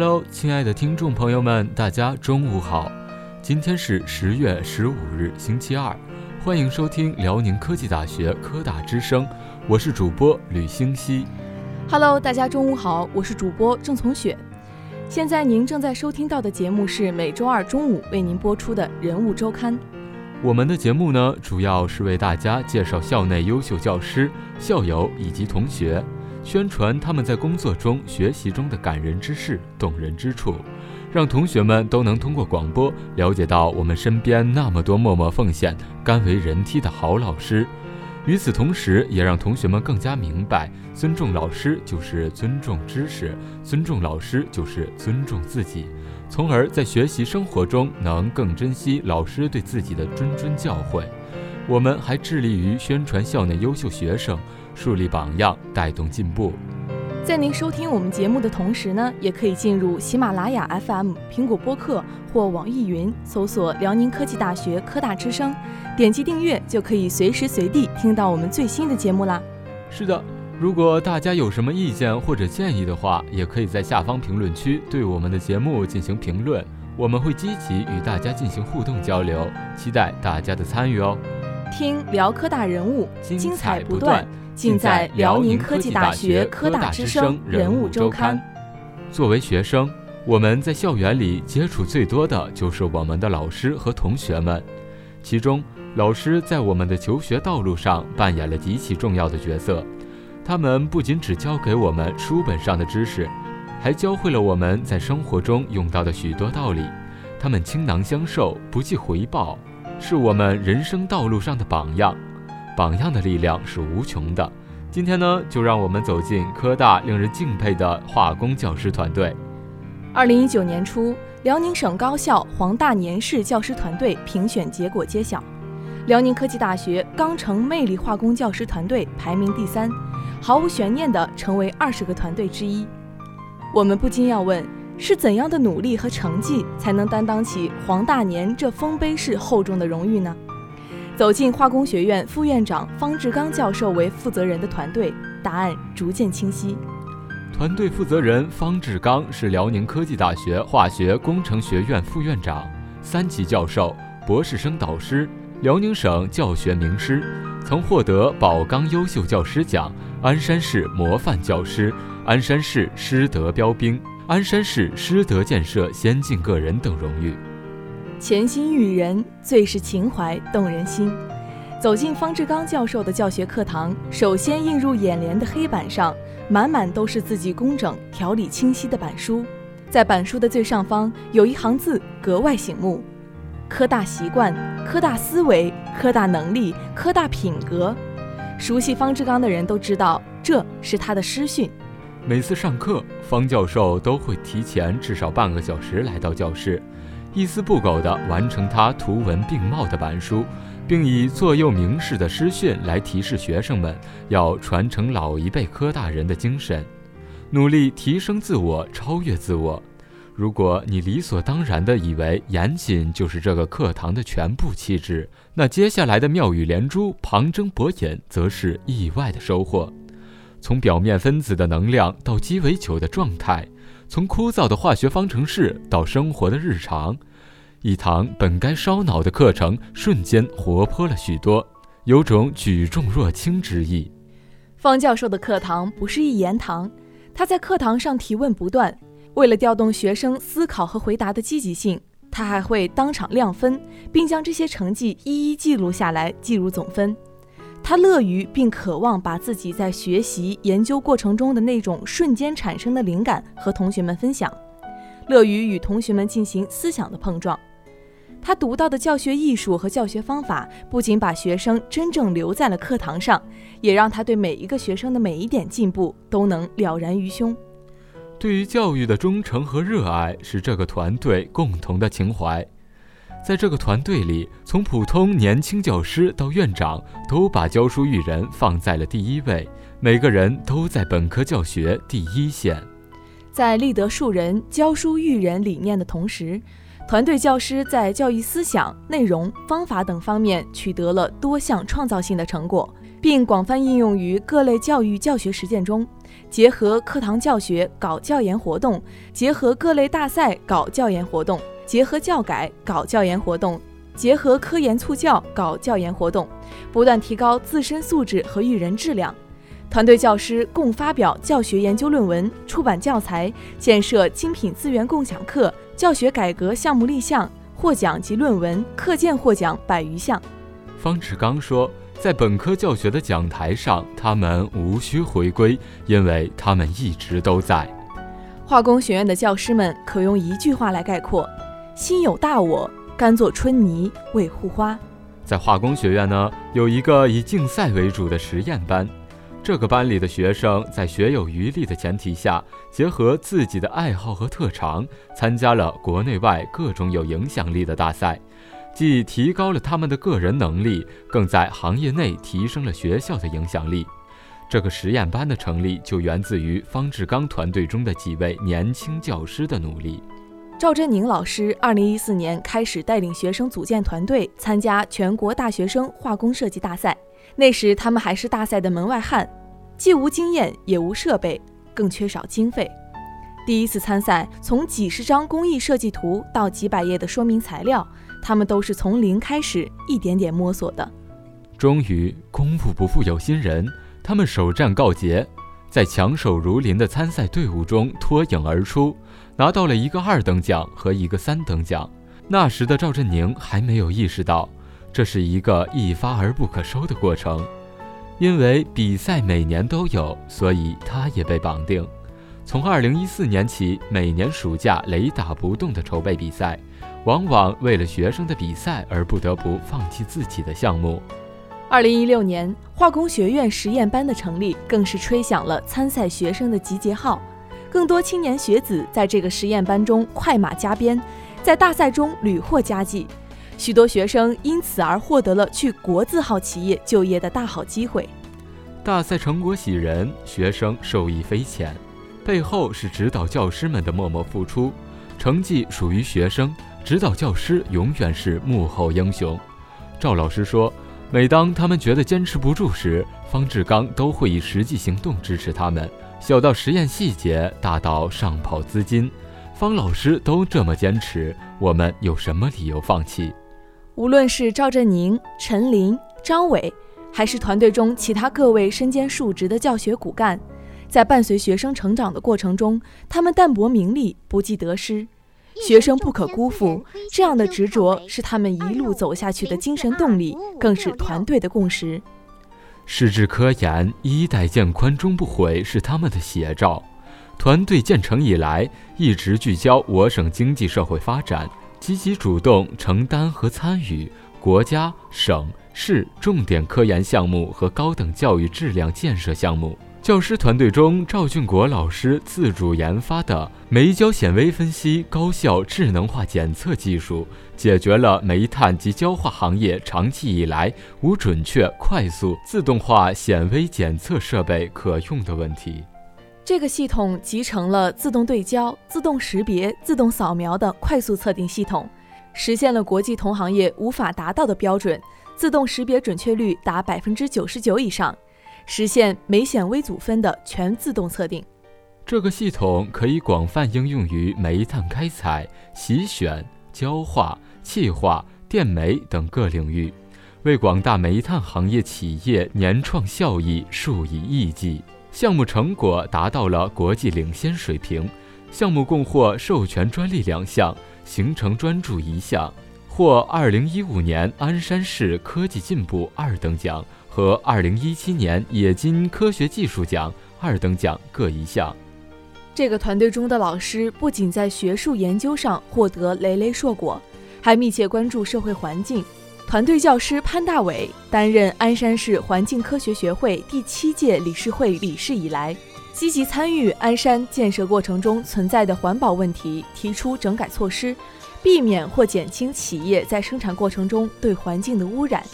Hello，亲爱的听众朋友们，大家中午好。今天是十月十五日，星期二，欢迎收听辽宁科技大学科大之声，我是主播吕星熙。Hello，大家中午好，我是主播郑从雪。现在您正在收听到的节目是每周二中午为您播出的人物周刊。我们的节目呢，主要是为大家介绍校内优秀教师、校友以及同学。宣传他们在工作中、学习中的感人之事、动人之处，让同学们都能通过广播了解到我们身边那么多默默奉献、甘为人梯的好老师。与此同时，也让同学们更加明白，尊重老师就是尊重知识，尊重老师就是尊重自己，从而在学习生活中能更珍惜老师对自己的谆谆教诲。我们还致力于宣传校内优秀学生。树立榜样，带动进步。在您收听我们节目的同时呢，也可以进入喜马拉雅 FM、苹果播客或网易云，搜索辽宁科技大学科大之声，点击订阅就可以随时随地听到我们最新的节目啦。是的，如果大家有什么意见或者建议的话，也可以在下方评论区对我们的节目进行评论，我们会积极与大家进行互动交流，期待大家的参与哦。听辽科大人物，精彩不断。尽在辽宁科技大学科大之声人物周刊。作为学生，我们在校园里接触最多的就是我们的老师和同学们。其中，老师在我们的求学道路上扮演了极其重要的角色。他们不仅只教给我们书本上的知识，还教会了我们在生活中用到的许多道理。他们倾囊相授，不计回报，是我们人生道路上的榜样。榜样的力量是无穷的。今天呢，就让我们走进科大令人敬佩的化工教师团队。二零一九年初，辽宁省高校黄大年市教师团队评选结果揭晓，辽宁科技大学钢城魅力化工教师团队排名第三，毫无悬念地成为二十个团队之一。我们不禁要问：是怎样的努力和成绩，才能担当起黄大年这丰碑式厚重的荣誉呢？走进化工学院副院长方志刚教授为负责人的团队，答案逐渐清晰。团队负责人方志刚是辽宁科技大学化学工程学院副院长、三级教授、博士生导师，辽宁省教学名师，曾获得宝钢优秀教师奖、鞍山市模范教师、鞍山市师德标兵、鞍山市师德建设先进个人等荣誉。潜心育人，最是情怀动人心。走进方志刚教授的教学课堂，首先映入眼帘的黑板上，满满都是字迹工整、条理清晰的板书。在板书的最上方，有一行字格外醒目：“科大习惯、科大思维、科大能力、科大品格。”熟悉方志刚的人都知道，这是他的师训。每次上课，方教授都会提前至少半个小时来到教室。一丝不苟地完成他图文并茂的板书，并以座右铭式的诗训来提示学生们要传承老一辈科大人的精神，努力提升自我，超越自我。如果你理所当然地以为严谨就是这个课堂的全部气质，那接下来的妙语连珠、旁征博引则是意外的收获。从表面分子的能量到鸡尾酒的状态。从枯燥的化学方程式到生活的日常，一堂本该烧脑的课程瞬间活泼了许多，有种举重若轻之意。方教授的课堂不是一言堂，他在课堂上提问不断，为了调动学生思考和回答的积极性，他还会当场亮分，并将这些成绩一一记录下来，计入总分。他乐于并渴望把自己在学习研究过程中的那种瞬间产生的灵感和同学们分享，乐于与同学们进行思想的碰撞。他独到的教学艺术和教学方法，不仅把学生真正留在了课堂上，也让他对每一个学生的每一点进步都能了然于胸。对于教育的忠诚和热爱，是这个团队共同的情怀。在这个团队里，从普通年轻教师到院长，都把教书育人放在了第一位。每个人都在本科教学第一线，在立德树人、教书育人理念的同时，团队教师在教育思想、内容、方法等方面取得了多项创造性的成果，并广泛应用于各类教育教学实践中，结合课堂教学搞教研活动，结合各类大赛搞教研活动，结合教改搞教研活动，结合科研促教搞教研活动，不断提高自身素质和育人质量。团队教师共发表教学研究论文、出版教材、建设精品资源共享课、教学改革项目立项，获奖及论文、课件获奖百余项。方志刚说，在本科教学的讲台上，他们无需回归，因为他们一直都在。化工学院的教师们可用一句话来概括：心有大我，甘做春泥为护花。在化工学院呢，有一个以竞赛为主的实验班。这个班里的学生在学有余力的前提下，结合自己的爱好和特长，参加了国内外各种有影响力的大赛，既提高了他们的个人能力，更在行业内提升了学校的影响力。这个实验班的成立就源自于方志刚团队中的几位年轻教师的努力。赵振宁老师2014年开始带领学生组建团队，参加全国大学生化工设计大赛。那时他们还是大赛的门外汉，既无经验，也无设备，更缺少经费。第一次参赛，从几十张工艺设计图到几百页的说明材料，他们都是从零开始，一点点摸索的。终于，功夫不负有心人，他们首战告捷，在强手如林的参赛队伍中脱颖而出，拿到了一个二等奖和一个三等奖。那时的赵振宁还没有意识到。这是一个一发而不可收的过程，因为比赛每年都有，所以他也被绑定。从2014年起，每年暑假雷打不动地筹备比赛，往往为了学生的比赛而不得不放弃自己的项目。2016年，化工学院实验班的成立，更是吹响了参赛学生的集结号。更多青年学子在这个实验班中快马加鞭，在大赛中屡获佳绩。许多学生因此而获得了去国字号企业就业的大好机会。大赛成果喜人，学生受益匪浅，背后是指导教师们的默默付出。成绩属于学生，指导教师永远是幕后英雄。赵老师说，每当他们觉得坚持不住时，方志刚都会以实际行动支持他们，小到实验细节，大到上跑资金，方老师都这么坚持，我们有什么理由放弃？无论是赵振宁、陈林、张伟，还是团队中其他各位身兼数职的教学骨干，在伴随学生成长的过程中，他们淡泊名利，不计得失，学生不可辜负。这样的执着是他们一路走下去的精神动力，更是团队的共识。矢志科研，衣带渐宽终不悔，是他们的写照。团队建成以来，一直聚焦我省经济社会发展。积极主动承担和参与国家、省市重点科研项目和高等教育质量建设项目。教师团队中，赵俊国老师自主研发的煤焦显微分析高效智能化检测技术，解决了煤炭及焦化行业长期以来无准确、快速、自动化显微检测设备可用的问题。这个系统集成了自动对焦、自动识别、自动扫描的快速测定系统，实现了国际同行业无法达到的标准，自动识别准确率达百分之九十九以上，实现煤显微组分的全自动测定。这个系统可以广泛应用于煤炭开采、洗选、焦化、气化、电煤等各领域，为广大煤炭行业企业年创效益数以亿计。项目成果达到了国际领先水平，项目共获授权专利两项，形成专注一项，获2015年鞍山市科技进步二等奖和2017年冶金科学技术奖二等奖各一项。这个团队中的老师不仅在学术研究上获得累累硕果，还密切关注社会环境。团队教师潘大伟担任鞍山市环境科学学会第七届理事会理事以来，积极参与鞍山建设过程中存在的环保问题，提出整改措施，避免或减轻企业在生产过程中对环境的污染。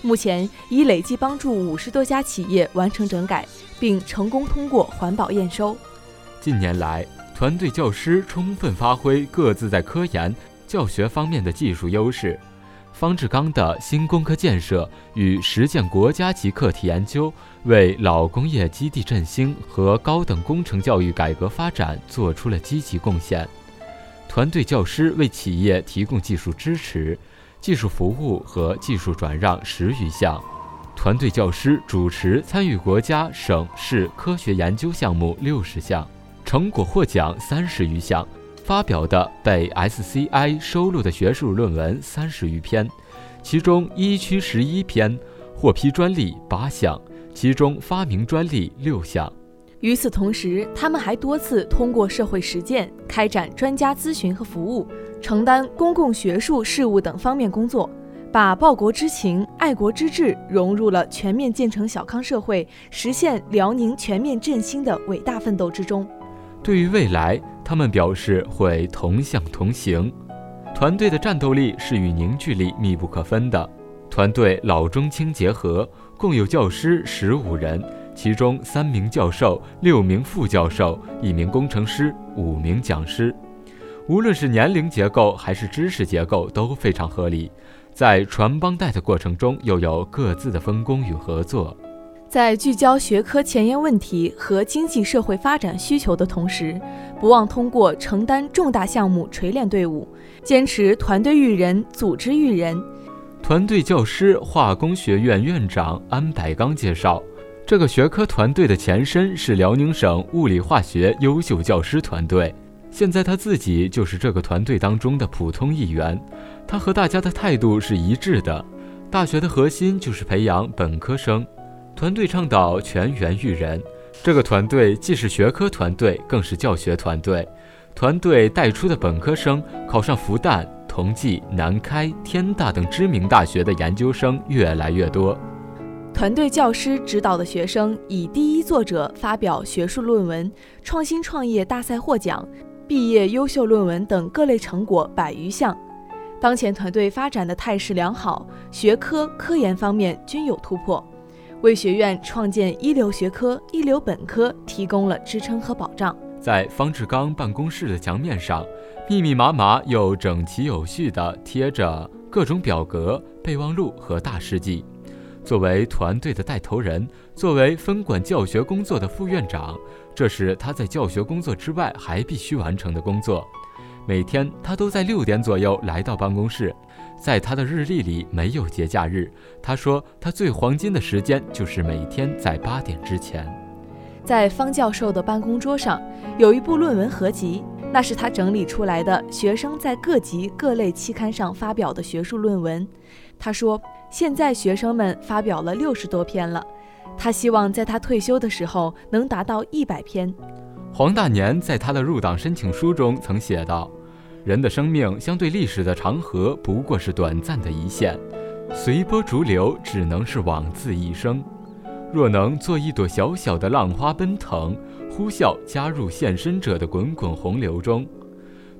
目前已累计帮助五十多家企业完成整改，并成功通过环保验收。近年来，团队教师充分发挥各自在科研、教学方面的技术优势。方志刚的新工科建设与实践国家级课题研究，为老工业基地振兴和高等工程教育改革发展做出了积极贡献。团队教师为企业提供技术支持、技术服务和技术转让十余项。团队教师主持参与国家、省市科学研究项目六十项，成果获奖三十余项，发表的被 SCI 收录的学术论文三十余篇，其中一区十一篇，获批专利八项，其中发明专利六项。与此同时，他们还多次通过社会实践开展专家咨询和服务，承担公共学术事务等方面工作，把报国之情、爱国之志融入了全面建成小康社会、实现辽宁全面振兴的伟大奋斗之中。对于未来，他们表示会同向同行。团队的战斗力是与凝聚力密不可分的。团队老中青结合，共有教师十五人。其中三名教授、六名副教授、一名工程师、五名讲师，无论是年龄结构还是知识结构都非常合理。在传帮带的过程中，又有各自的分工与合作。在聚焦学科前沿问题和经济社会发展需求的同时，不忘通过承担重大项目锤炼队伍，坚持团队育人、组织育人。团队教师化工学院院长安百刚介绍。这个学科团队的前身是辽宁省物理化学优秀教师团队，现在他自己就是这个团队当中的普通一员。他和大家的态度是一致的。大学的核心就是培养本科生，团队倡导全员育人。这个团队既是学科团队，更是教学团队。团队带出的本科生考上复旦、同济、南开、天大等知名大学的研究生越来越多。团队教师指导的学生以第一作者发表学术论文、创新创业大赛获奖、毕业优秀论文等各类成果百余项。当前团队发展的态势良好，学科科研方面均有突破，为学院创建一流学科、一流本科提供了支撑和保障。在方志刚办公室的墙面上，密密麻麻又整齐有序地贴着各种表格、备忘录和大事记。作为团队的带头人，作为分管教学工作的副院长，这是他在教学工作之外还必须完成的工作。每天他都在六点左右来到办公室，在他的日历里没有节假日。他说，他最黄金的时间就是每天在八点之前。在方教授的办公桌上有一部论文合集，那是他整理出来的学生在各级各类期刊上发表的学术论文。他说。现在学生们发表了六十多篇了，他希望在他退休的时候能达到一百篇。黄大年在他的入党申请书中曾写道：“人的生命相对历史的长河不过是短暂的一线，随波逐流只能是枉自一生。若能做一朵小小的浪花奔腾，呼啸加入献身者的滚滚洪流中，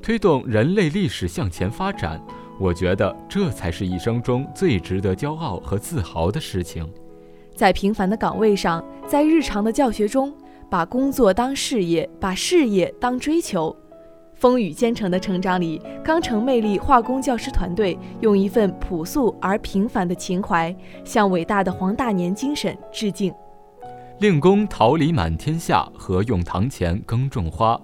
推动人类历史向前发展。”我觉得这才是一生中最值得骄傲和自豪的事情。在平凡的岗位上，在日常的教学中，把工作当事业，把事业当追求。风雨兼程的成长里，钢城魅力化工教师团队用一份朴素而平凡的情怀，向伟大的黄大年精神致敬。令公桃李满天下，何用堂前耕种花？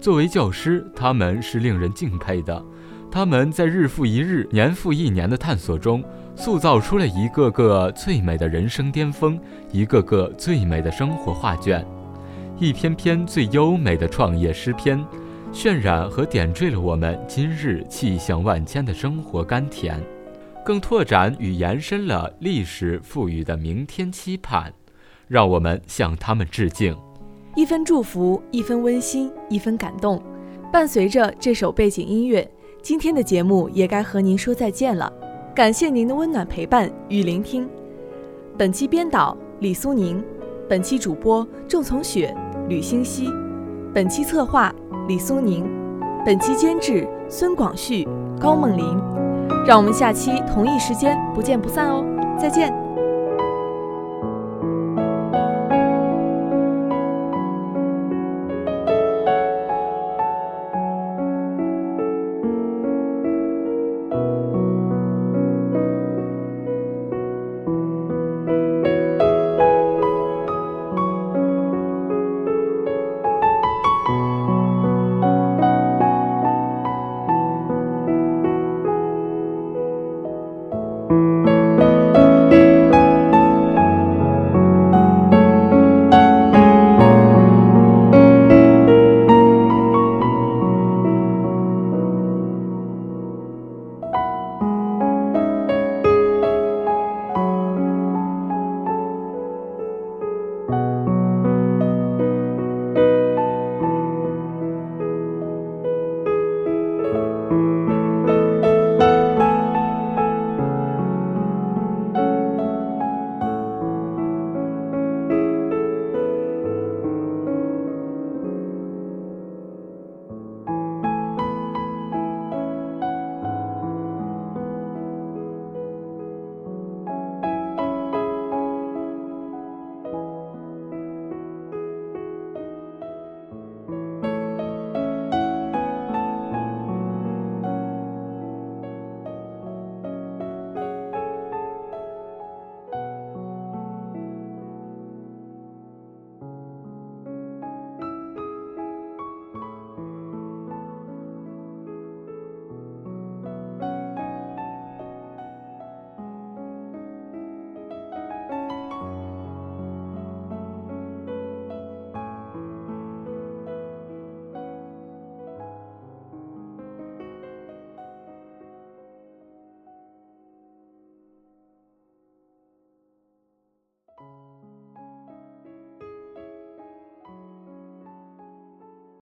作为教师，他们是令人敬佩的。他们在日复一日、年复一年的探索中，塑造出了一个个最美的人生巅峰，一个个最美的生活画卷，一篇篇最优美的创业诗篇，渲染和点缀了我们今日气象万千的生活甘甜，更拓展与延伸了历史赋予的明天期盼。让我们向他们致敬。一分祝福，一分温馨，一分感动，伴随着这首背景音乐。今天的节目也该和您说再见了，感谢您的温暖陪伴与聆听。本期编导李苏宁，本期主播郑从雪、吕星熙，本期策划李苏宁，本期监制孙广旭、高梦林。让我们下期同一时间不见不散哦，再见。